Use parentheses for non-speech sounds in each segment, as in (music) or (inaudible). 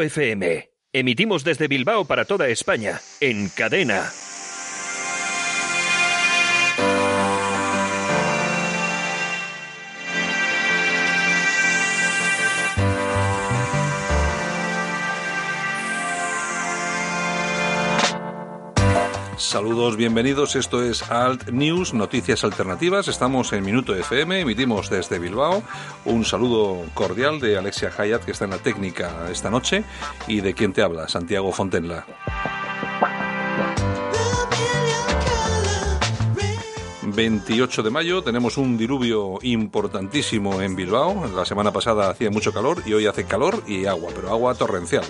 FM. Emitimos desde Bilbao para toda España, en cadena. Saludos, bienvenidos. Esto es Alt News, noticias alternativas. Estamos en Minuto FM, emitimos desde Bilbao. Un saludo cordial de Alexia Hayat, que está en la técnica esta noche, y de quien te habla, Santiago Fontenla. 28 de mayo tenemos un diluvio importantísimo en Bilbao. La semana pasada hacía mucho calor y hoy hace calor y agua, pero agua torrencial.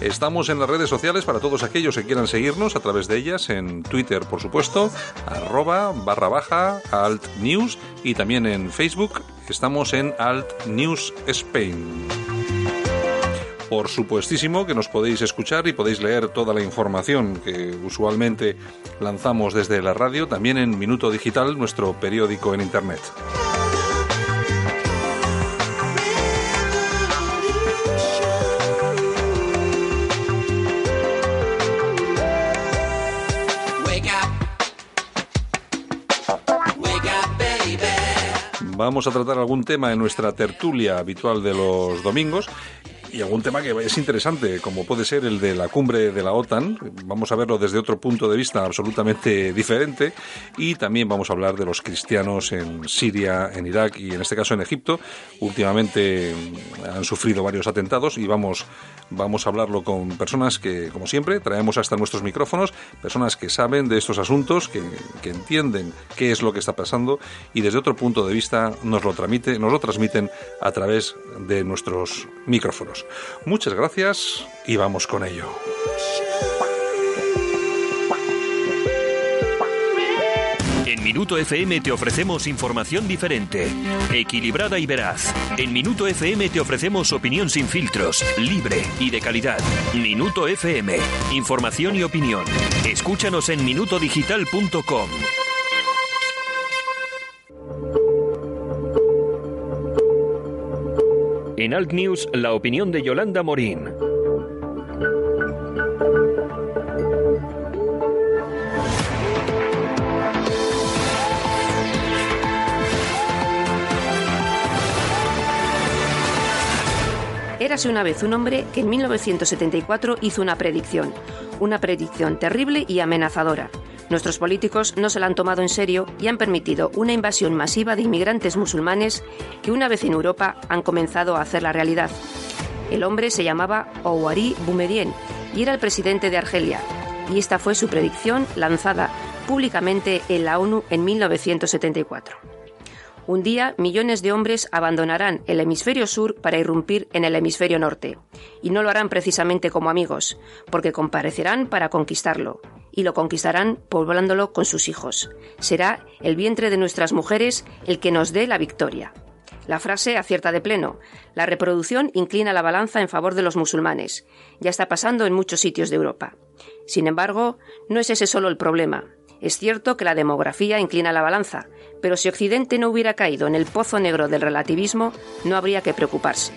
Estamos en las redes sociales para todos aquellos que quieran seguirnos a través de ellas, en Twitter, por supuesto, arroba barra baja alt news y también en Facebook estamos en alt news Spain. Por supuestísimo que nos podéis escuchar y podéis leer toda la información que usualmente lanzamos desde la radio, también en Minuto Digital, nuestro periódico en Internet. Vamos a tratar algún tema en nuestra tertulia habitual de los domingos y algún tema que es interesante, como puede ser el de la cumbre de la OTAN. Vamos a verlo desde otro punto de vista absolutamente diferente. Y también vamos a hablar de los cristianos en Siria, en Irak y en este caso en Egipto. Últimamente han sufrido varios atentados y vamos, vamos a hablarlo con personas que, como siempre, traemos hasta nuestros micrófonos, personas que saben de estos asuntos, que, que entienden qué es lo que está pasando y desde otro punto de vista nos lo, tramite, nos lo transmiten a través de nuestros micrófonos. Muchas gracias y vamos con ello. En Minuto FM te ofrecemos información diferente, equilibrada y veraz. En Minuto FM te ofrecemos opinión sin filtros, libre y de calidad. Minuto FM, información y opinión. Escúchanos en minutodigital.com. En Alt News, la opinión de Yolanda Morín. Érase una vez un hombre que en 1974 hizo una predicción, una predicción terrible y amenazadora. Nuestros políticos no se la han tomado en serio y han permitido una invasión masiva de inmigrantes musulmanes que una vez en Europa han comenzado a hacer la realidad. El hombre se llamaba Ouari Boumedien y era el presidente de Argelia. Y esta fue su predicción lanzada públicamente en la ONU en 1974. Un día, millones de hombres abandonarán el hemisferio sur para irrumpir en el hemisferio norte. Y no lo harán precisamente como amigos, porque comparecerán para conquistarlo. Y lo conquistarán poblándolo con sus hijos. Será el vientre de nuestras mujeres el que nos dé la victoria. La frase acierta de pleno. La reproducción inclina la balanza en favor de los musulmanes. Ya está pasando en muchos sitios de Europa. Sin embargo, no es ese solo el problema. Es cierto que la demografía inclina la balanza, pero si Occidente no hubiera caído en el pozo negro del relativismo, no habría que preocuparse.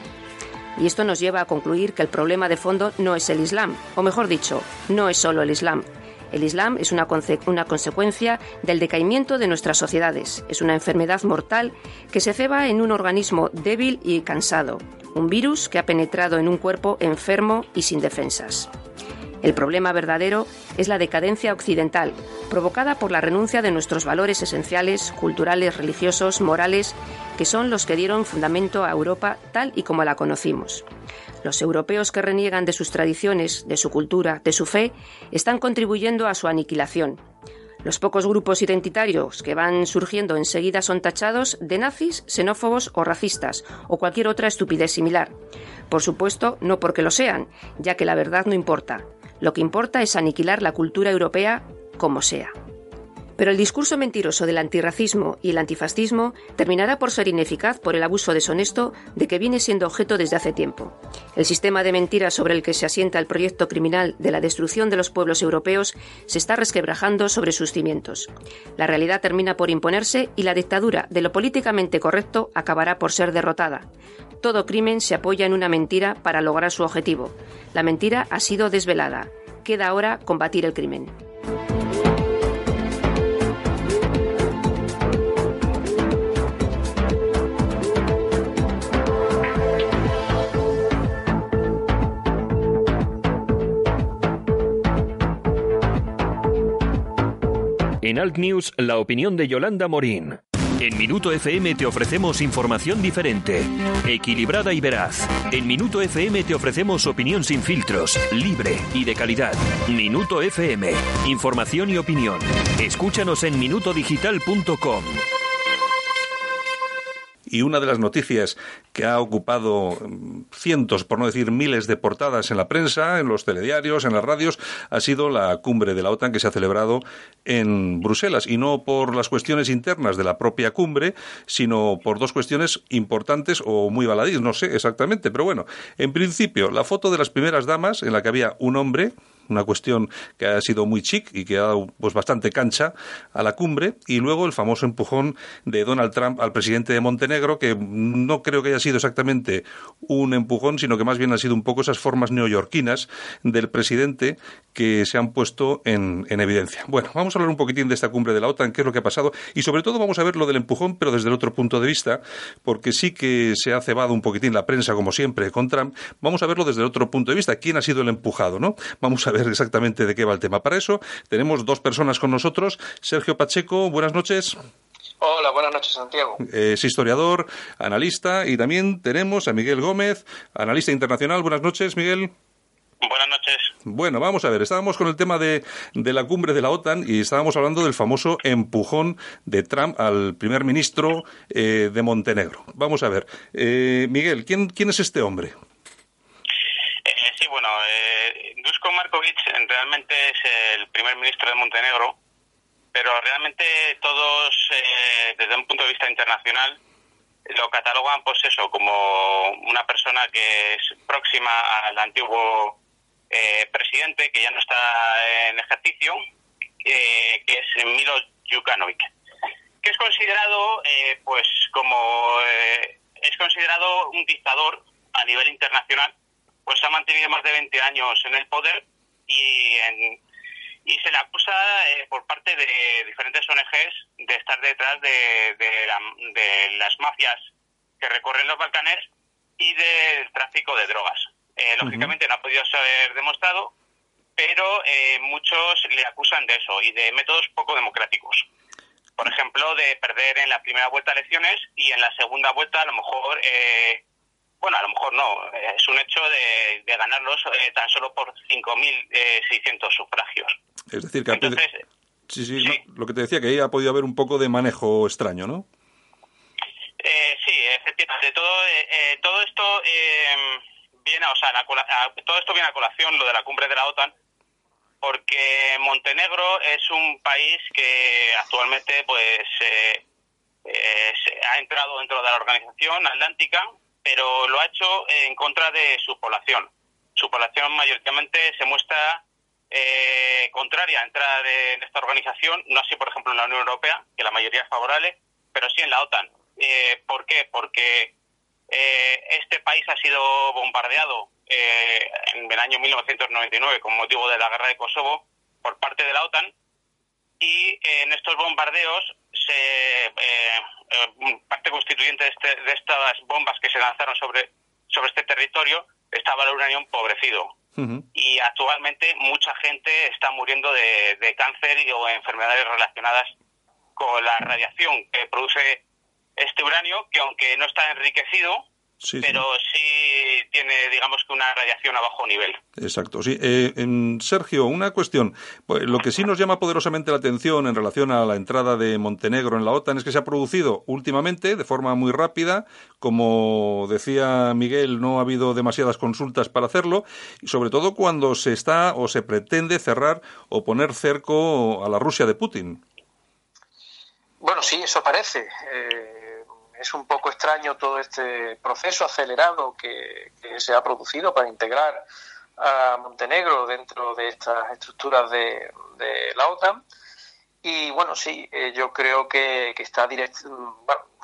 Y esto nos lleva a concluir que el problema de fondo no es el Islam, o mejor dicho, no es solo el Islam. El Islam es una, una, consecuencia del decaimiento de nuestras sociedades. Es una enfermedad mortal que se ceba en un organismo débil y cansado, un virus que ha penetrado en un cuerpo enfermo y sin defensas. El problema verdadero es la decadencia occidental, provocada por la renuncia de nuestros valores esenciales, culturales, religiosos, morales, que son los que dieron fundamento a Europa tal y como la conocimos. Los europeos que reniegan de sus tradiciones, de su cultura, de su fe, están contribuyendo a su aniquilación. Los pocos grupos identitarios que van surgiendo enseguida son tachados de nazis, xenófobos o racistas, o cualquier otra estupidez similar. Por supuesto, no porque lo sean, ya que la verdad no importa. Lo que importa es aniquilar la cultura europea como sea. Pero el discurso mentiroso del antirracismo y el antifascismo terminará por ser ineficaz por el abuso deshonesto de que viene siendo objeto desde hace tiempo. El sistema de mentiras sobre el que se asienta el proyecto criminal de la destrucción de los pueblos europeos se está resquebrajando sobre sus cimientos. La realidad termina por imponerse y la dictadura de lo políticamente correcto acabará por ser derrotada. Todo crimen se apoya en una mentira para lograr su objetivo. La mentira ha sido desvelada. Queda ahora combatir el crimen. En Alt News, la opinión de Yolanda Morín. En Minuto FM te ofrecemos información diferente, equilibrada y veraz. En Minuto FM te ofrecemos opinión sin filtros, libre y de calidad. Minuto FM, información y opinión. Escúchanos en minutodigital.com. Y una de las noticias que ha ocupado mm, cientos, por no decir miles de portadas en la prensa, en los telediarios, en las radios, ha sido la cumbre de la OTAN que se ha celebrado en Bruselas. Y no por las cuestiones internas de la propia cumbre, sino por dos cuestiones importantes o muy baladís, no sé exactamente. Pero bueno, en principio, la foto de las primeras damas en la que había un hombre, una cuestión que ha sido muy chic y que ha dado pues bastante cancha a la cumbre y luego el famoso empujón de Donald Trump al presidente de Montenegro que no creo que haya sido exactamente un empujón sino que más bien han sido un poco esas formas neoyorquinas del presidente que se han puesto en, en evidencia. Bueno, vamos a hablar un poquitín de esta cumbre de la OTAN, qué es lo que ha pasado y sobre todo vamos a ver lo del empujón pero desde el otro punto de vista porque sí que se ha cebado un poquitín la prensa como siempre con Trump, vamos a verlo desde el otro punto de vista, quién ha sido el empujado, ¿no? Vamos a ver exactamente de qué va el tema. Para eso tenemos dos personas con nosotros. Sergio Pacheco, buenas noches. Hola, buenas noches, Santiago. Es historiador, analista, y también tenemos a Miguel Gómez, analista internacional. Buenas noches, Miguel. Buenas noches. Bueno, vamos a ver, estábamos con el tema de, de, la cumbre de la OTAN y estábamos hablando del famoso empujón de Trump al primer ministro eh, de Montenegro. Vamos a ver, eh, Miguel, ¿quién, ¿quién es este hombre? Eh, sí, bueno, eh, Dusko Markovic realmente es el primer ministro de Montenegro, pero realmente todos, eh, desde un punto de vista internacional, lo catalogan, pues eso, como una persona que es próxima al antiguo eh, presidente, que ya no está en ejercicio, eh, que es Milo Djukanovic, que es considerado, eh, pues, como es considerado un dictador a nivel internacional, pues ha mantenido más de 20 años en el poder y en, y se le acusa eh, por parte de diferentes ONGs de estar detrás de, de, la, de, las mafias que recorren los Balcanes y del tráfico de drogas. Eh, lógicamente uh -huh. no ha podido ser demostrado, pero eh, muchos le acusan de eso y de métodos poco democráticos. Por ejemplo, de perder en la primera vuelta elecciones y en la segunda vuelta a lo mejor eh, bueno, a lo mejor no, es un hecho de, de ganarlos eh, tan solo por 5.600 eh, sufragios. Es decir, que Entonces, sí, sí, sí. No, lo que te decía, que ahí ha podido haber un poco de manejo extraño, ¿no? Eh, sí, efectivamente. Todo, eh, todo esto viene, o sea, la, todo esto viene a colación, lo de la cumbre de la OTAN, porque Montenegro es un país que actualmente, pues, ha entrado dentro de la organización atlántica pero lo ha hecho en contra de su población. Su población mayoritariamente se muestra eh, contraria a entrar en esta organización, no así, por ejemplo, en la Unión Europea, que la mayoría es favorable, pero sí en la OTAN. Eh, ¿Por qué? Porque eh, este país ha sido bombardeado en el año 1999 con motivo de la guerra de Kosovo por parte de la OTAN y en estos bombardeos se, eh, parte constituyente de, este, de, estas bombas que se lanzaron sobre, sobre este territorio estaba el uranio empobrecido. Uh -huh. Y actualmente mucha gente está muriendo de, de cáncer y, o enfermedades relacionadas con la radiación que produce este uranio, que aunque no está enriquecido, Sí, pero sí. sí. tiene, digamos que una radiación a bajo nivel. Exacto, sí. Eh, en Sergio, una cuestión. Pues, lo que sí nos llama poderosamente la atención en relación a la entrada de Montenegro en la OTAN es que se ha producido últimamente, de forma muy rápida, como decía Miguel, no ha habido demasiadas consultas para hacerlo, y sobre todo cuando se está o se pretende cerrar o poner cerco a la Rusia de Putin. Bueno, sí, eso parece. Eh es un poco extraño todo este proceso acelerado que, se ha producido para integrar a Montenegro dentro de estas estructuras de, la OTAN. Y bueno, sí, eh, yo creo que, está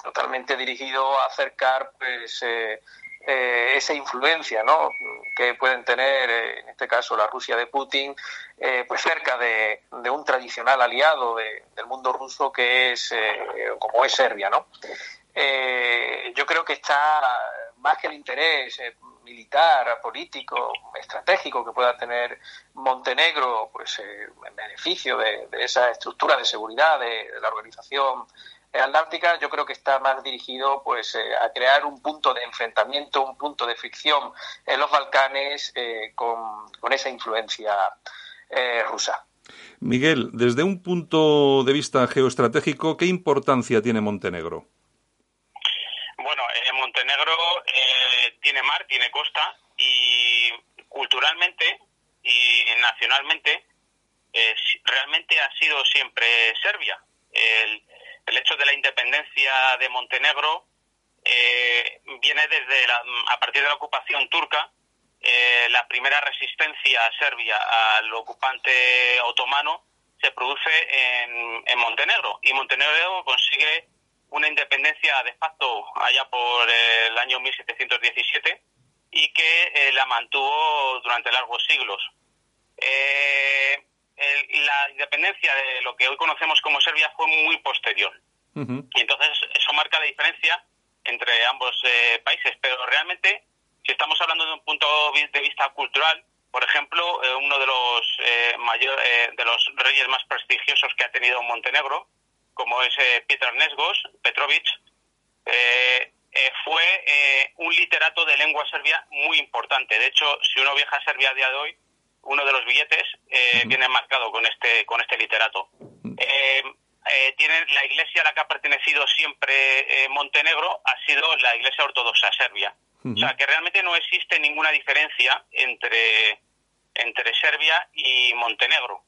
totalmente dirigido a acercar pues esa influencia ¿no? que pueden tener en este caso la Rusia de Putin pues cerca de, un tradicional aliado del mundo ruso que es como es Serbia ¿no? Yo creo que está más que el interés militar, político, estratégico que pueda tener Montenegro, pues eh, en beneficio de, esa estructura de seguridad de, la organización atlántica, yo creo que está más dirigido pues eh, a crear un punto de enfrentamiento, un punto de fricción en los Balcanes eh, con, esa influencia rusa. Miguel, desde un punto de vista geoestratégico, ¿qué importancia tiene Montenegro? Bueno, Montenegro tiene mar, tiene costa y culturalmente y nacionalmente eh, realmente ha sido siempre Serbia. El, hecho de la independencia de Montenegro eh, viene desde a partir de la ocupación turca. Eh, la primera resistencia serbia al ocupante otomano se produce en, en Montenegro y Montenegro consigue una independencia de facto allá por el año 1717 y que eh, la mantuvo durante largos siglos. Eh, la independencia de lo que hoy conocemos como Serbia fue muy posterior. Y entonces eso marca la diferencia entre ambos eh, países. Pero realmente, si estamos hablando de un punto de vista cultural, por ejemplo, uno de los, mayor, de los reyes más prestigiosos que ha tenido Montenegro, como es eh, Petar Nesgos, Petrovic, eh, eh, fue un literato de lengua serbia muy importante. De hecho, si uno viaja a Serbia a día de hoy, uno de los billetes viene marcado con este con este literato. tiene la iglesia a la que ha pertenecido siempre Montenegro ha sido la iglesia ortodoxa serbia. O sea que realmente no existe ninguna diferencia entre entre Serbia y Montenegro.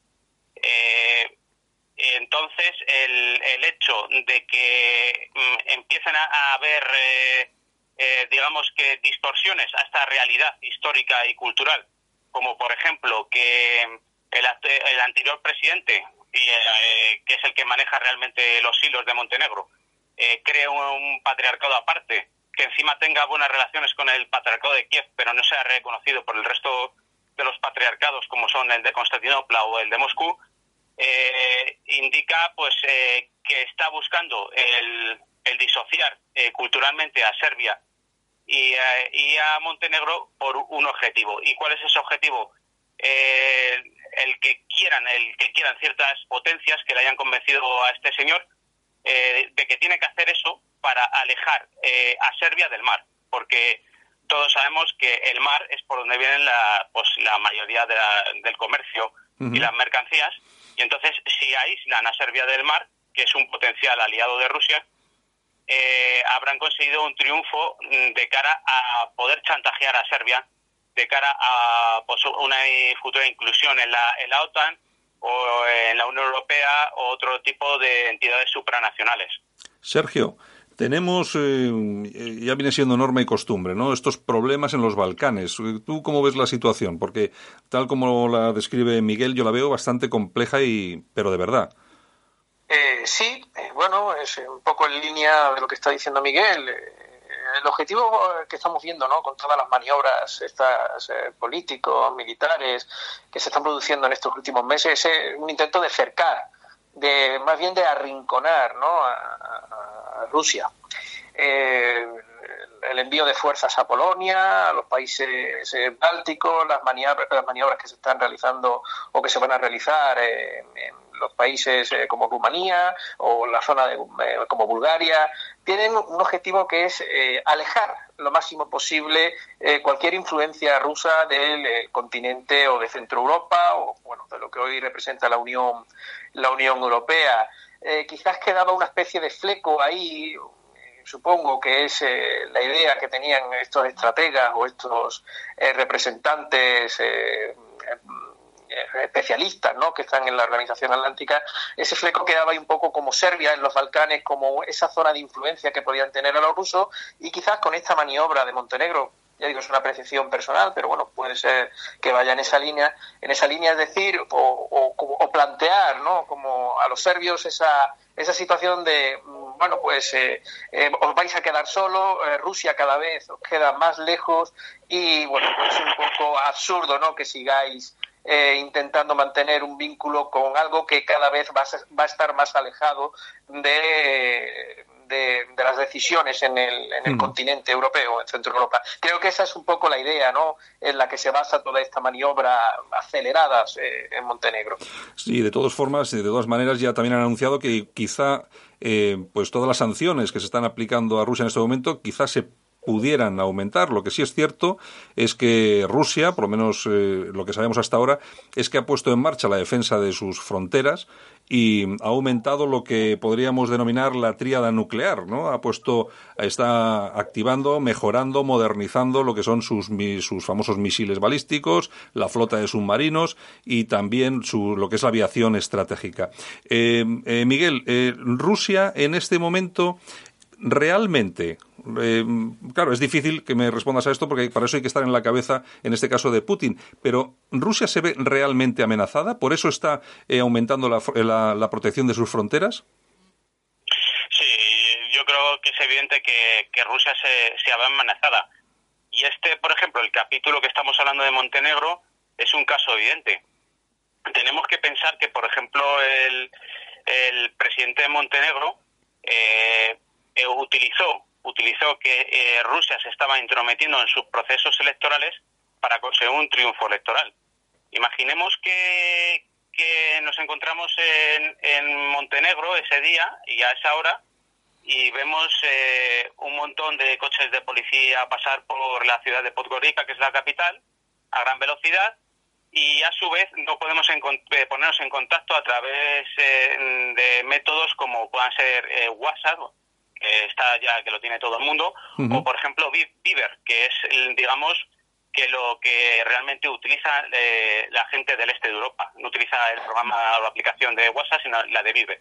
Eh, entonces, el, el hecho de que mm, empiecen a, haber, eh, eh, digamos que, distorsiones a esta realidad histórica y cultural, como por ejemplo que el, el anterior presidente, y, eh, que es el que maneja realmente los hilos de Montenegro, cree un, patriarcado aparte, que encima tenga buenas relaciones con el patriarcado de Kiev, pero no sea reconocido por el resto de los patriarcados como son el de Constantinopla o el de Moscú, eh, indica pues eh, que está buscando el, disociar eh, culturalmente a Serbia y, a Montenegro por un objetivo. ¿Y cuál es ese objetivo? el que quieran, el que quieran ciertas potencias que le hayan convencido a este señor de que tiene que hacer eso para alejar a Serbia del mar, porque todos sabemos que el mar es por donde vienen la, pues, la mayoría del comercio y las mercancías y entonces, si aíslan a Serbia del mar, que es un potencial aliado de Rusia, eh, habrán conseguido un triunfo mm, de cara a poder chantajear a Serbia, de cara a pues, una futura inclusión en la, en la OTAN o en la Unión Europea o otro tipo de entidades supranacionales. Sergio, tenemos, eh, ya viene siendo norma y costumbre, ¿no? Estos problemas en los Balcanes. ¿Tú cómo ves la situación? Porque tal como la describe Miguel, yo la veo bastante compleja y, pero de verdad. Eh, sí, eh, bueno, es un poco en línea de lo que está diciendo Miguel. el objetivo que estamos viendo, ¿no? Con todas las maniobras, estas políticos, militares, que se están produciendo en estos últimos meses, es un intento de cercar, de más bien de arrinconar, ¿no? a Rusia. Eh, el envío de fuerzas a Polonia, a los países eh, bálticos, las maniobras, las maniobras que se están realizando o que se van a realizar en, los países eh, como Rumanía o la zona de, como Bulgaria, tienen un objetivo que es alejar lo máximo posible cualquier influencia rusa del continente o de Centro Europa o bueno de lo que hoy representa la Unión la Unión Europea. Eh, quizás quedaba una especie de fleco ahí, eh, supongo que es eh, la idea que tenían estos estrategas o estos representantes especialistas ¿no? que están en la Organización Atlántica, ese fleco quedaba ahí un poco como Serbia en los Balcanes, como esa zona de influencia que podían tener a los rusos, y quizás con esta maniobra de Montenegro, ya digo, es una apreciación personal, pero bueno, puede ser que vaya en esa línea, en esa línea es decir, o, o, plantear, ¿no? Como a los serbios esa, esa situación de, mm, bueno, pues os vais a quedar solo, Rusia cada vez os queda más lejos y, bueno, pues es un poco absurdo, ¿no?, que sigáis intentando mantener un vínculo con algo que cada vez va a, estar más alejado de, de, las decisiones en el, en el mm. continente europeo, en Centro Europa. Creo que esa es un poco la idea, ¿no? En la que se basa toda esta maniobra acelerada eh, en Montenegro. Sí, de todas formas, de todas maneras, ya también han anunciado que quizá eh, pues todas las sanciones que se están aplicando a Rusia en este momento quizás se pudieran aumentar. Lo que sí es cierto es que Rusia, por lo menos eh, lo que sabemos hasta ahora, es que ha puesto en marcha la defensa de sus fronteras y ha aumentado lo que podríamos denominar la tríada nuclear, ¿no? Ha puesto, está activando, mejorando, modernizando lo que son sus, sus famosos misiles balísticos, la flota de submarinos y también su, lo que es la aviación estratégica. Eh, eh, Miguel, Rusia en este momento realmente eh, claro, es difícil que me respondas a esto porque para eso hay que estar en la cabeza, en este caso, de Putin. Pero ¿Rusia se ve realmente amenazada? ¿Por eso está eh, aumentando la, protección de sus fronteras? Sí, yo creo que es evidente que, Rusia se, se ve amenazada. Y este, por ejemplo, el capítulo que estamos hablando de Montenegro es un caso evidente. Tenemos que pensar que, por ejemplo, el, presidente de Montenegro eh, utilizó utilizó que eh, Rusia se estaba intrometiendo en sus procesos electorales para conseguir un triunfo electoral. Imaginemos que, nos encontramos en, en, Montenegro ese día y a esa hora y vemos eh, un montón de coches de policía pasar por la ciudad de Podgorica, que es la capital, a gran velocidad y a su vez no podemos eh, ponernos en contacto a través de métodos como puedan ser WhatsApp que está ya que lo tiene todo el mundo, o por ejemplo Viver, que es, digamos, que lo que realmente utiliza eh, la gente del este de Europa. No utiliza el programa o la aplicación de WhatsApp, sino la de Vive.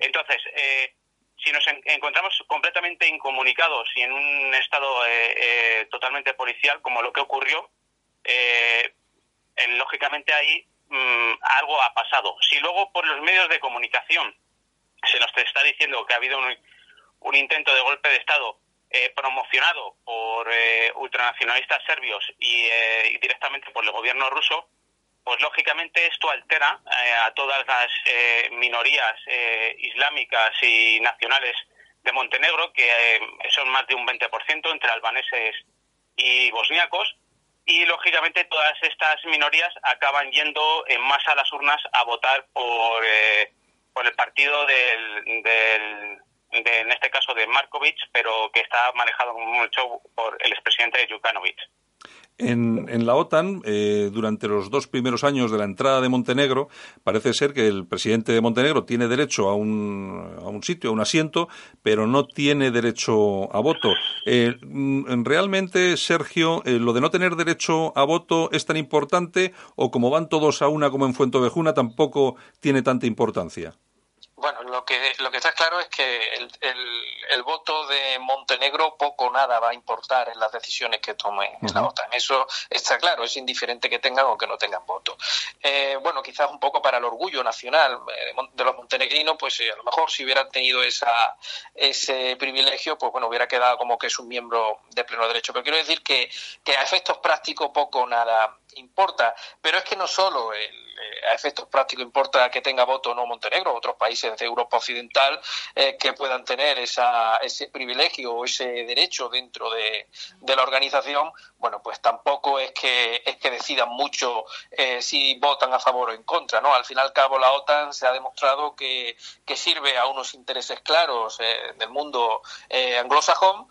Entonces, eh, si nos encontramos completamente incomunicados y en un estado eh, totalmente policial, como lo que ocurrió, lógicamente ahí mm, algo ha pasado. Si luego por los medios de comunicación se nos está diciendo que ha habido un, un intento de golpe de Estado eh, promocionado por eh, ultranacionalistas serbios eh, y, directamente por el gobierno ruso, pues lógicamente esto altera a todas las minorías islámicas y nacionales de Montenegro, que son más de un 20% entre albaneses y bosníacos, y lógicamente todas estas minorías acaban yendo en masa a las urnas a votar por, por el partido del, del en este caso de Markovic, pero que está manejado mucho por el expresidente Jukanovic. En, en, la OTAN, eh, durante los dos primeros años de la entrada de Montenegro, parece ser que el presidente de Montenegro tiene derecho a un, a un sitio, a un asiento, pero no tiene derecho a voto. Eh, mm, ¿Realmente, Sergio, eh, lo de no tener derecho a voto es tan importante o como van todos a una como en Fuentovejuna tampoco tiene tanta importancia? Bueno, lo que, lo que está claro es que el, el, voto de Montenegro poco o nada va a importar en las decisiones que tome la OTAN. Eso está claro, es indiferente que tengan o que no tengan voto. Eh, bueno, quizás un poco para el orgullo nacional eh, de los montenegrinos, pues eh, a lo mejor si hubieran tenido esa, ese privilegio, pues bueno, hubiera quedado como que es un miembro de pleno derecho. Pero quiero decir que, que a efectos prácticos poco o nada importa. Pero es que no solo el a efectos prácticos importa que tenga voto o no Montenegro, otros países de Europa Occidental eh, que puedan tener esa, ese privilegio o ese derecho dentro de, la organización, bueno, pues tampoco es que, es que decidan mucho eh, si votan a favor o en contra, ¿no? Al fin y al cabo la OTAN se ha demostrado que, que sirve a unos intereses claros eh, del mundo anglosajón,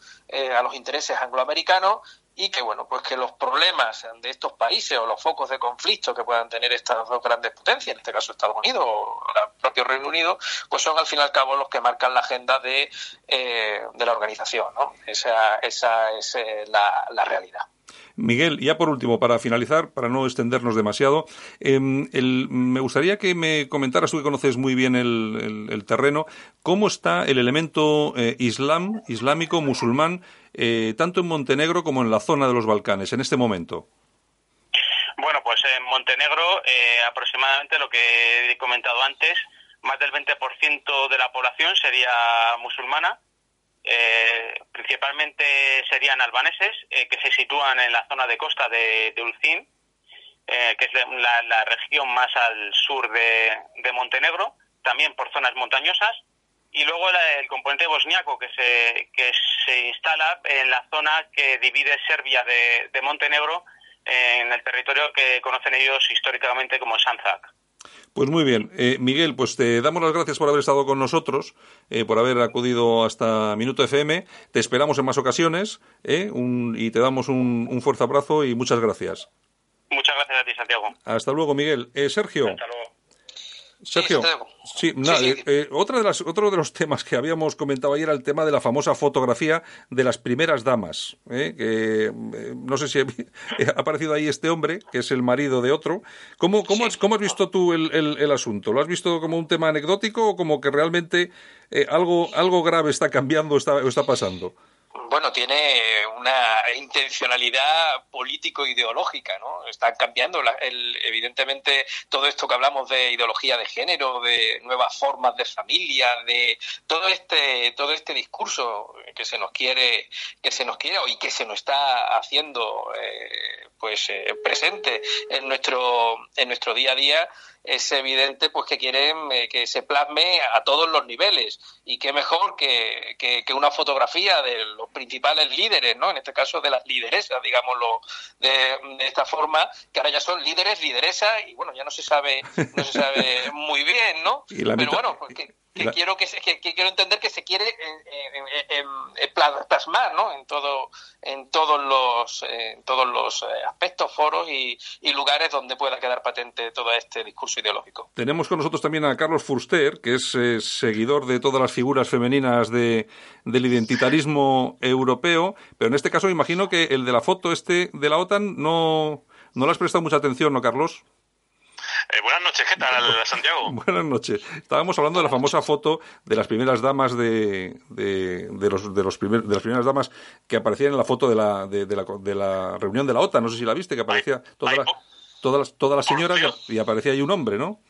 a los intereses angloamericanos y que bueno pues que los problemas de estos países o los focos de conflicto que puedan tener estas dos grandes potencias en este caso Estados Unidos o el propio Reino Unido pues son al fin y al cabo los que marcan la agenda de, eh, de la organización ¿no? esa, esa es eh, la, la realidad Miguel, ya por último, para finalizar, para no extendernos demasiado, em, me gustaría que me comentaras, tú que conoces muy bien el, terreno, cómo está el elemento eh, islam, islámico, musulmán, eh, tanto en Montenegro como en la zona de los Balcanes, en este momento. Bueno, pues en Montenegro, eh, aproximadamente lo que he comentado antes, más del 20% de la población sería musulmana. Eh, principalmente serían albaneses eh, que se sitúan en la zona de costa de, de Ulcín, que es la, región más al sur de, Montenegro, también por zonas montañosas, y luego el componente bosniaco que se, que se instala en la zona que divide Serbia de, de Montenegro en el territorio que conocen ellos históricamente como Sanzak. Pues muy bien. Eh, Miguel, pues te damos las gracias por haber estado con nosotros, eh, por haber acudido hasta Minuto FM. Te esperamos en más ocasiones eh, y te damos un, un, fuerte abrazo y muchas gracias. Muchas gracias a ti, Santiago. Hasta luego, Miguel. Sergio. Hasta luego. Sergio, sí, eh, eh, otra de las, otro de los temas que habíamos comentado ayer era el tema de la famosa fotografía de las primeras damas. ¿eh? que no sé si (laughs) ha aparecido ahí este hombre, que es el marido de otro. ¿Cómo, cómo, has, cómo has visto tú el, el, asunto? ¿Lo has visto como un tema anecdótico o como que realmente algo, algo grave está cambiando o está, está pasando? Bueno, tiene una intencionalidad político-ideológica, ¿no? Están cambiando, evidentemente, todo esto que hablamos de ideología de género, de nuevas formas de familia, de todo este, todo este discurso que se nos quiere, que se nos quiere y que se nos está haciendo, eh, pues, eh, presente en nuestro, en nuestro día a día, es evidente pues que quieren eh, que se plasme a todos los niveles y qué mejor que, que, una fotografía de los principales líderes, ¿no? En este caso de las lideresas, digámoslo de, esta forma, que ahora ya son líderes, lideresas y bueno, ya no se sabe no se sabe (laughs) muy bien, ¿no? Pero bueno, pues que, quiero que, que, quiero entender que se quiere eh, eh, eh, plasmar ¿no? en todo en todos los en todos los aspectos foros y, lugares donde pueda quedar patente todo este discurso ideológico tenemos con nosotros también a Carlos Fuster que es seguidor de todas las figuras femeninas de, del identitarismo europeo pero en este caso imagino que el de la foto este de la OTAN no no le has prestado mucha atención no Carlos eh, buenas noches, ¿qué tal, (laughs) Santiago? buenas noches. Estábamos hablando de la famosa foto de las primeras damas de, de, de los, de, los primer, de las primeras damas que aparecían en la foto de la, de, la, de la reunión de la OTAN. No sé si la viste, que aparecía toda la, todas las, todas las señoras y aparecía ahí un hombre, ¿no?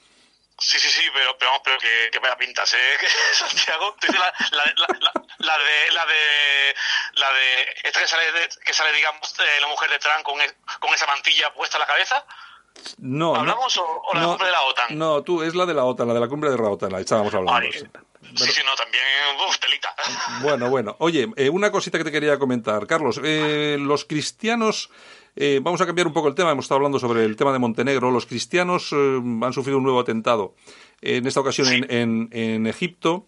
Sí, sí, sí, pero, pero, pero que, que vaya pintas, ¿eh? (laughs) Santiago, tú dices la, la, la, la, de, la de, la de, esta que sale, que sale digamos, la mujer de Trump con, con esa mantilla puesta en la cabeza. No, ¿Hablamos o, la cumbre de la OTAN? No, tú, es la de la OTAN, la de la cumbre de la OTAN, la estábamos hablando. sí. sí, no, también, uf, telita. (laughs) Bueno, bueno. Oye, eh, una cosita que te quería comentar. Carlos, eh, los cristianos... Eh, vamos a cambiar un poco el tema. Hemos estado hablando sobre el tema de Montenegro. Los cristianos han sufrido un nuevo atentado. en esta ocasión en, en Egipto.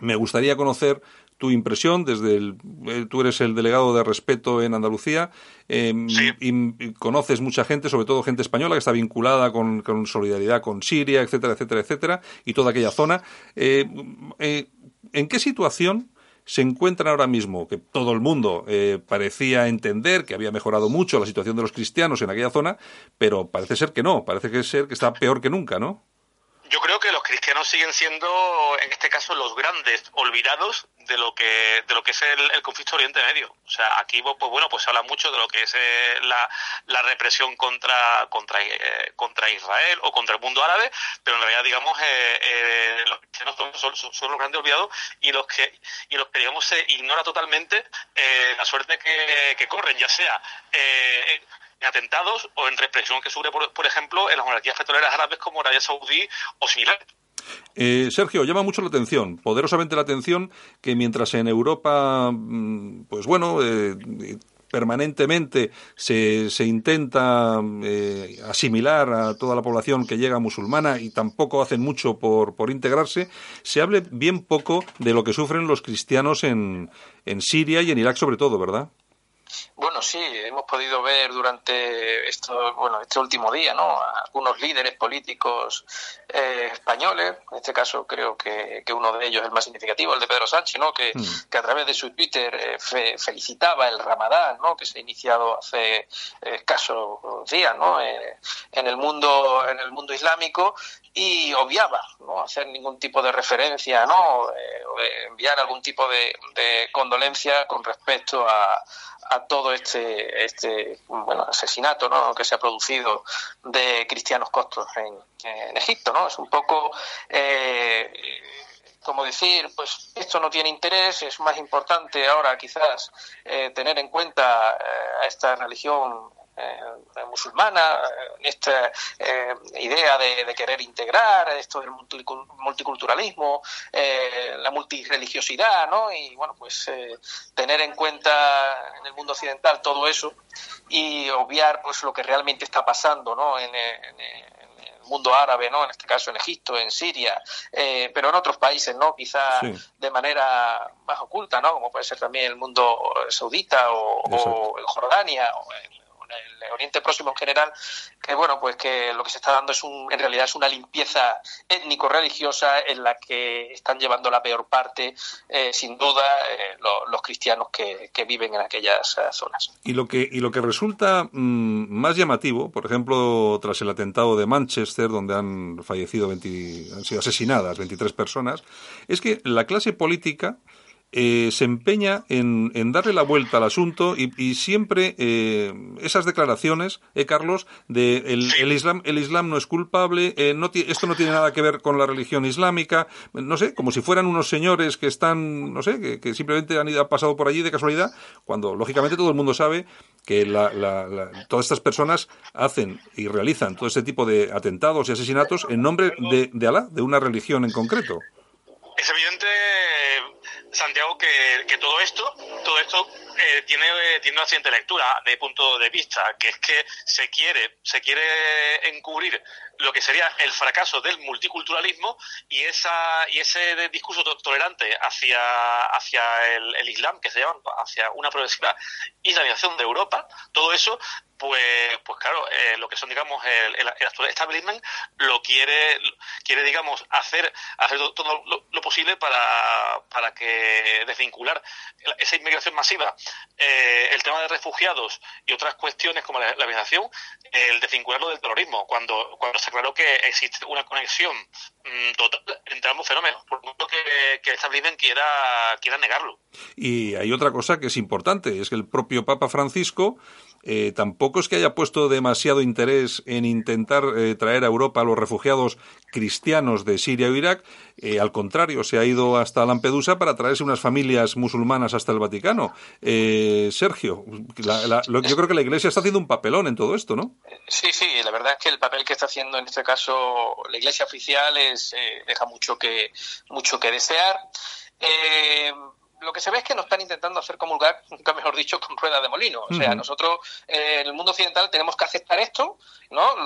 Me gustaría conocer tu impresión desde el, eh, tú eres el delegado de respeto en Andalucía em, y, conoces mucha gente, sobre todo gente española que está vinculada con, solidaridad con Siria, etcétera, etcétera, etcétera, y toda aquella zona. Eh, eh, ¿En qué situación se encuentran ahora mismo? Que todo el mundo parecía entender que había mejorado mucho la situación de los cristianos en aquella zona, pero parece ser que no, parece que ser que está peor que nunca, ¿no? Yo creo que los cristianos siguen siendo, en este caso, los grandes olvidados de lo que de lo que es el, conflicto Oriente Medio. O sea, aquí, pues bueno, pues se habla mucho de lo que es eh, la, la, represión contra contra eh, contra Israel o contra el mundo árabe, pero en realidad, digamos, eh, los cristianos son, son, los grandes olvidados y los que y los que digamos se ignora totalmente la suerte que, que corren, ya sea atentados o en represión que sufre, por, ejemplo, en las monarquías petroleras árabes como Arabia Saudí o similar. Eh, Sergio, llama mucho la atención, poderosamente la atención, que mientras en Europa, mm, pues bueno, eh, permanentemente se, se intenta eh, asimilar a toda la población que llega musulmana y tampoco hacen mucho por, por integrarse, se hable bien poco de lo que sufren los cristianos en, en Siria y en Irak sobre todo, ¿verdad? Bueno, sí, hemos podido ver durante esto, bueno, este último día, ¿no? algunos líderes políticos eh, españoles, en este caso creo que, uno de ellos es el más significativo, el de Pedro Sánchez, ¿no? Que, mm. que a través de su Twitter eh, felicitaba el Ramadán, ¿no? Que se ha iniciado hace escasos días, ¿no? en el mundo, en el mundo islámico y obviaba no hacer ningún tipo de referencia no eh, enviar algún tipo de, de condolencia con respecto a, a todo este, este bueno, asesinato ¿no? que se ha producido de cristianos costos en, Egipto. ¿no? Es un poco eh, como decir, pues esto no tiene interés, es más importante ahora quizás eh, tener en cuenta a esta religión eh, musulmana, esta eh, idea de, querer integrar esto del multiculturalismo, eh, la multireligiosidad, ¿no? Y bueno, pues tener en cuenta en el mundo occidental todo eso y obviar pues lo que realmente está pasando, ¿no? En, el mundo árabe, ¿no? En este caso en Egipto, en Siria, pero en otros países, ¿no? Quizá de manera más oculta, ¿no? Como puede ser también el mundo saudita o, o en Jordania o en el Oriente Próximo en general, que bueno, pues que lo que se está dando es un, en realidad es una limpieza étnico-religiosa en la que están llevando la peor parte, eh, sin duda, eh, los cristianos que, viven en aquellas eh, zonas. Y lo que, y lo que resulta mm, más llamativo, por ejemplo, tras el atentado de Manchester, donde han fallecido 20, han sido asesinadas 23 personas, es que la clase política eh, se empeña en, darle la vuelta al asunto y, siempre eh, esas declaraciones, eh, Carlos, de el, Islam, el Islam no es culpable, no esto no tiene nada que ver con la religión islámica, no sé, como si fueran unos señores que están, no sé, que, simplemente han, ido, pasado por allí de casualidad, cuando lógicamente todo el mundo sabe que todas estas personas hacen y realizan todo este tipo de atentados y asesinatos en nombre de, de Alá, de una religión en concreto. Es evidente Santiago, que, que todo esto, todo esto eh, tiene, tiene una siguiente lectura de punto de vista, que es que se quiere, se quiere encubrir lo que sería el fracaso del multiculturalismo y esa y ese discurso tolerante hacia hacia el, Islam que se llama hacia una progresiva islamización de Europa todo eso pues pues claro eh, lo que son digamos el, el, actual establishment lo quiere quiere digamos hacer hacer todo lo, posible para para que desvincular esa inmigración masiva eh, el tema de refugiados y otras cuestiones como la, la migración el desvincularlo del terrorismo cuando cuando está claro que existe una conexión mm, total entre ambos fenómenos, por mucho que, que establishment quiera, quiera negarlo. Y hay otra cosa que es importante, es que el propio Papa Francisco eh, tampoco es que haya puesto demasiado interés en intentar eh, traer a Europa a los refugiados cristianos de Siria o Irak. Eh, al contrario, se ha ido hasta Lampedusa para traerse unas familias musulmanas hasta el Vaticano. Sergio, yo creo que la Iglesia está haciendo un papelón en todo esto, ¿no? Sí, sí, la verdad es que el papel que está haciendo en este caso la Iglesia oficial es, deja mucho que, mucho que desear. Eh, lo que se ve es que nos están intentando hacer comulgar, nunca mejor dicho, con ruedas de molino. O sea, nosotros eh, en el mundo occidental tenemos que aceptar esto, ¿no?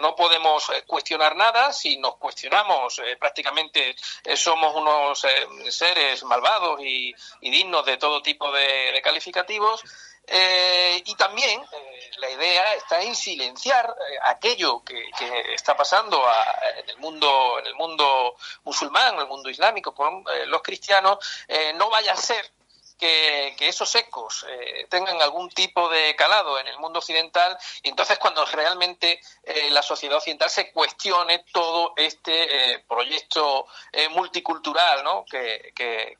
no podemos eh, cuestionar nada. Si nos cuestionamos, eh, prácticamente somos unos seres malvados y, dignos de todo tipo de calificativos. Eh, y también eh, la idea está en silenciar eh, aquello que, está pasando en el mundo en el mundo musulmán, en el mundo islámico con los cristianos. no vaya a ser que, esos ecos tengan algún tipo de calado en el mundo occidental y entonces cuando realmente la sociedad occidental se cuestione todo este proyecto multicultural ¿no? que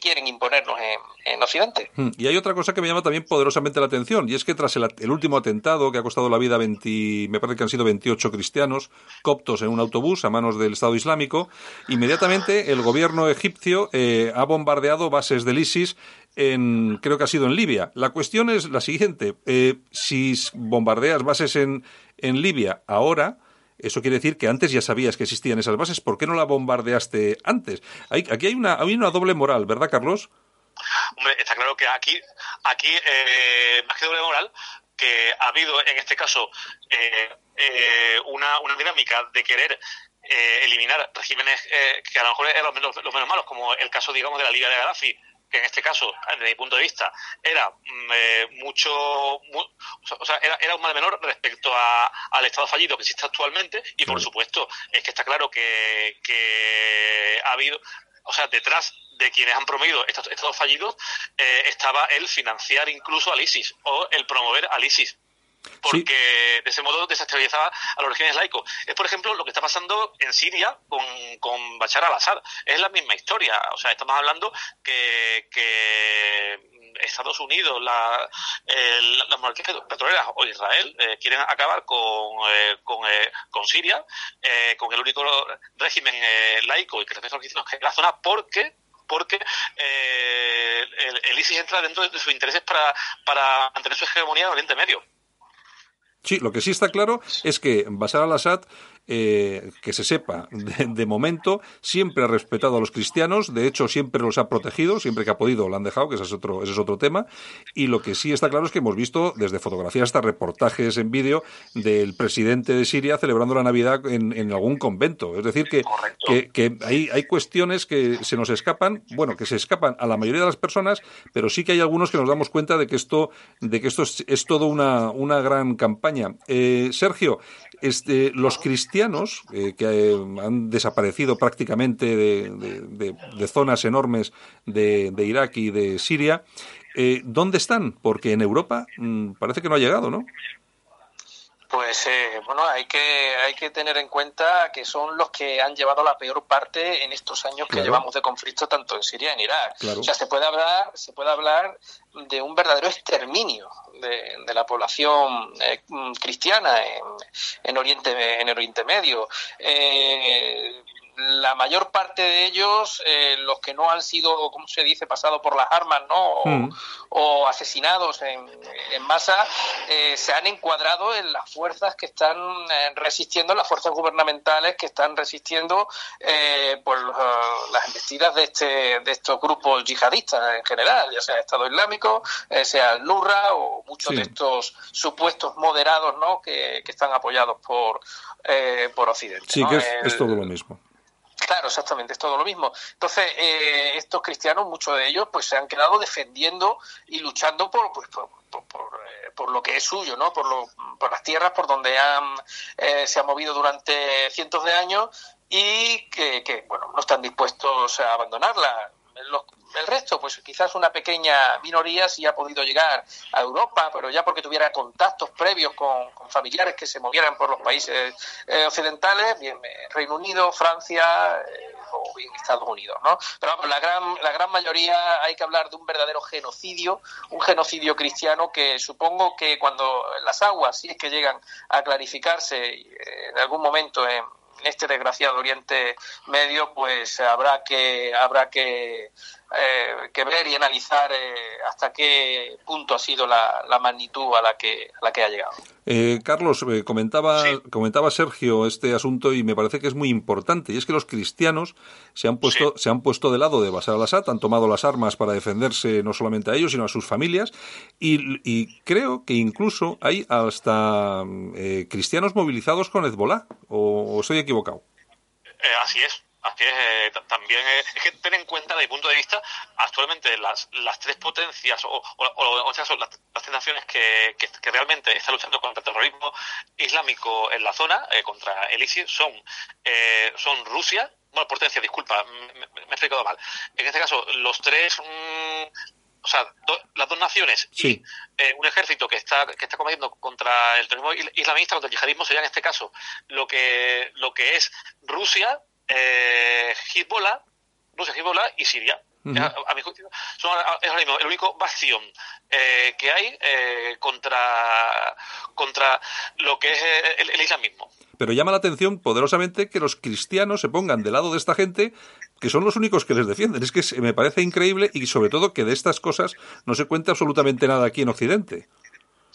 quieren imponernos en, Occidente. Hmm. Y hay otra cosa que me llama también poderosamente la atención, y es que tras el, último atentado que ha costado la vida a 20, me parece que han sido 28 cristianos coptos en un autobús a manos del Estado Islámico, inmediatamente el gobierno egipcio eh, ha bombardeado bases del ISIS en, creo que ha sido en Libia. La cuestión es la siguiente, eh, si bombardeas bases en, en Libia ahora, eso quiere decir que antes ya sabías que existían esas bases. ¿Por qué no la bombardeaste antes? aquí hay una, hay una doble moral, ¿verdad, Carlos? Hombre, está claro que aquí, aquí eh, más que doble moral, que ha habido en este caso eh, eh, una, una dinámica de querer eliminar regímenes que a lo mejor eran los menos, los menos malos, como el caso, digamos, de la Liga de Gaddafi, que en este caso, desde mi punto de vista, era mm, eh, mucho, o sea, era, era, un mal menor respecto a, al Estado fallido que existe actualmente y, por supuesto, es que está claro que, que ha habido, o sea, detrás de quienes han promovido estos estados fallidos eh, estaba el financiar incluso al ISIS o el promover al ISIS porque de ese modo desestabilizaba a los regímenes laicos. Es, por ejemplo, lo que está pasando en Siria con, con Bashar al-Assad. Es la misma historia. O sea, estamos hablando que, que Estados Unidos, la, las monarquías petroleras o Israel quieren acabar con, con, con, Siria, con el único régimen laico y que respeta a los cristianos que la zona, porque porque el, ISIS entra dentro de sus intereses para, para mantener su hegemonía en Oriente Medio. Sí, lo que sí está claro es que Bashar al-Assad eh, que se sepa, de, momento, siempre ha respetado a los cristianos, de hecho siempre los ha protegido, siempre que ha podido lo han dejado, que ese es otro, ese es otro tema, y lo que sí está claro es que hemos visto desde fotografías hasta reportajes en vídeo del presidente de Siria celebrando la Navidad en, algún convento, es decir, que, que, hay, hay cuestiones que se nos escapan, bueno, que se escapan a la mayoría de las personas, pero sí que hay algunos que nos damos cuenta de que esto, de que esto es, es todo una, una gran campaña. Eh, Sergio, este, los cristianos eh, que eh, han desaparecido prácticamente de, zonas enormes de, Irak y de Siria, eh, ¿dónde están? Porque en Europa mm, parece que no ha llegado, ¿no? Pues eh, bueno, hay que, hay que tener en cuenta que son los que han llevado la peor parte en estos años que llevamos de conflicto tanto en Siria y en Irak. O sea, se puede hablar, se puede hablar de un verdadero exterminio de, la población eh, cristiana en, en, Oriente, en Oriente Medio. Eh, la mayor parte de ellos, eh, los que no han sido, como se dice, pasados por las armas, ¿no? O, mm. asesinados en, en masa, eh, se han encuadrado en las fuerzas que están eh, resistiendo, las fuerzas gubernamentales que están resistiendo por las embestidas de, este, de estos grupos yihadistas en general, ya sea el Estado Islámico, sea el Nurra o muchos de estos supuestos moderados, ¿no? Que, están apoyados por, por Occidente. Sí, que es todo lo mismo. Claro, exactamente, es todo lo mismo. Entonces, eh, estos cristianos, muchos de ellos, pues se han quedado defendiendo y luchando por, pues, por, eh, por, lo que es suyo, ¿no? Por, lo, por las tierras por donde han, eh, se han movido durante cientos de años y que, que, bueno, no están dispuestos a abandonarla el resto, pues quizás una pequeña minoría sí ha podido llegar a Europa, pero ya porque tuviera contactos previos con, familiares que se movieran por los países eh, occidentales, bien eh, Reino Unido, Francia eh, o bien Estados Unidos, ¿no? Pero vamos, la gran, la gran mayoría hay que hablar de un verdadero genocidio, un genocidio cristiano que supongo que cuando las aguas, si es que llegan a clarificarse en algún momento en en este desgraciado Oriente Medio, pues habrá que habrá que, eh, que ver y analizar eh, hasta qué punto ha sido la, magnitud a la que a la que ha llegado. Eh, Carlos comentaba comentaba Sergio este asunto y me parece que es muy importante y es que los cristianos se han puesto se han puesto de lado de Bashar al-Assad, han tomado las armas para defenderse no solamente a ellos sino a sus familias y, y creo que incluso hay hasta cristianos movilizados con Hezbollah o, o estoy equivocado. así es. Así es, eh, también es, que tener en cuenta desde mi punto de vista, actualmente las, las tres potencias o, o, sea, son las, tres naciones que, que, realmente están luchando contra el terrorismo islámico en la zona, eh, contra el ISIS, son, eh, son Rusia, bueno, potencia, disculpa, me, he explicado mal. En este caso, los tres... Mm, o sea, las dos naciones y un ejército que está que está combatiendo contra el terrorismo islamista, contra el yihadismo, sería en este caso lo que lo que es Rusia, eh, Hezbollah, Rusia, Hezbollah y Siria. A, mi juicio, son es ahora mismo el único bastión eh, que hay eh, contra, contra lo que es el, el, islamismo. Pero llama la atención poderosamente que los cristianos se pongan del lado de esta gente que son los únicos que les defienden. Es que me parece increíble y sobre todo que de estas cosas no se cuenta absolutamente nada aquí en Occidente.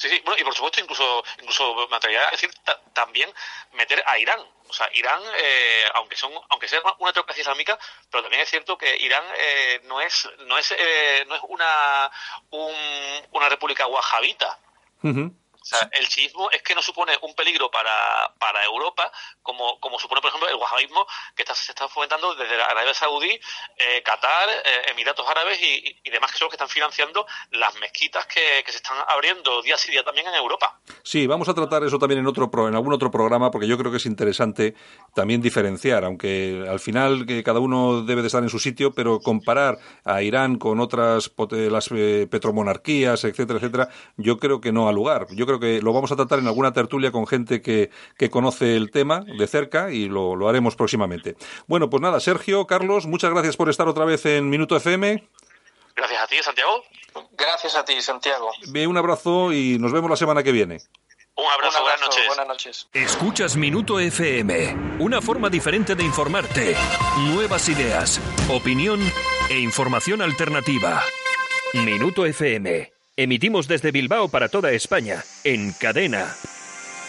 Sí, sí, bueno, y por supuesto incluso, incluso me atrevería a decir también meter a Irán. O sea, Irán, eh, aunque son, aunque sea una teocracia islámica, pero también es cierto que Irán eh, no es, no es, eh, no es una, una república wahabita. O sea, el chiismo es que no supone un peligro para, para Europa, como, como supone, por ejemplo, el wahabismo que se está fomentando desde Arabia Saudí, eh, Qatar, eh, Emiratos Árabes y, demás que son los que están financiando las mezquitas que, se están abriendo día a día también en Europa. Sí, vamos a tratar eso también en, otro en algún otro programa, porque yo creo que es interesante también diferenciar, aunque al final que cada uno debe de estar en su sitio, pero comparar a Irán con otras las eh, petromonarquías, etcétera, etcétera, yo creo que no ha lugar. Yo creo que lo vamos a tratar en alguna tertulia con gente que, que conoce el tema de cerca y lo, lo, haremos próximamente. Bueno, pues nada, Sergio, Carlos, muchas gracias por estar otra vez en Minuto FM. Gracias a ti, Santiago. Gracias a ti, Santiago. Bien, un abrazo y nos vemos la semana que viene. Un abrazo, buenas noches. Buenas noches. Escuchas Minuto FM, una forma diferente de informarte. Nuevas ideas, opinión e información alternativa. Minuto FM. Emitimos desde Bilbao para toda España, en cadena.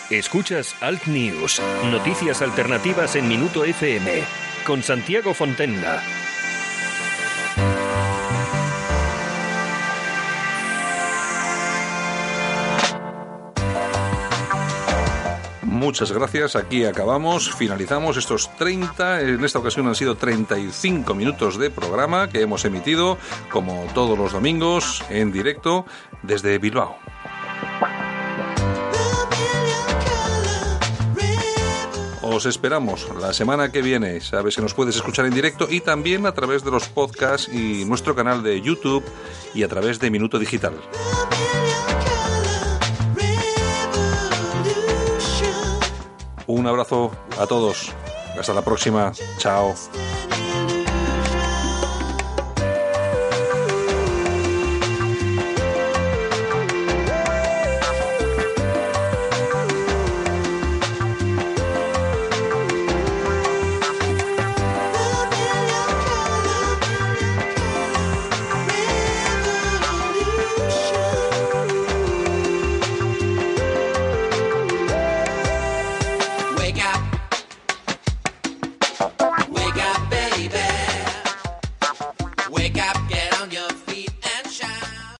Escuchas Alt News, noticias alternativas en Minuto FM, con Santiago Fontenga. Muchas gracias, aquí acabamos, finalizamos estos 30, en esta ocasión han sido 35 minutos de programa que hemos emitido, como todos los domingos, en directo desde Bilbao. Os esperamos la semana que viene. Sabes que nos puedes escuchar en directo y también a través de los podcasts y nuestro canal de YouTube y a través de Minuto Digital. Un abrazo a todos. Hasta la próxima. Chao.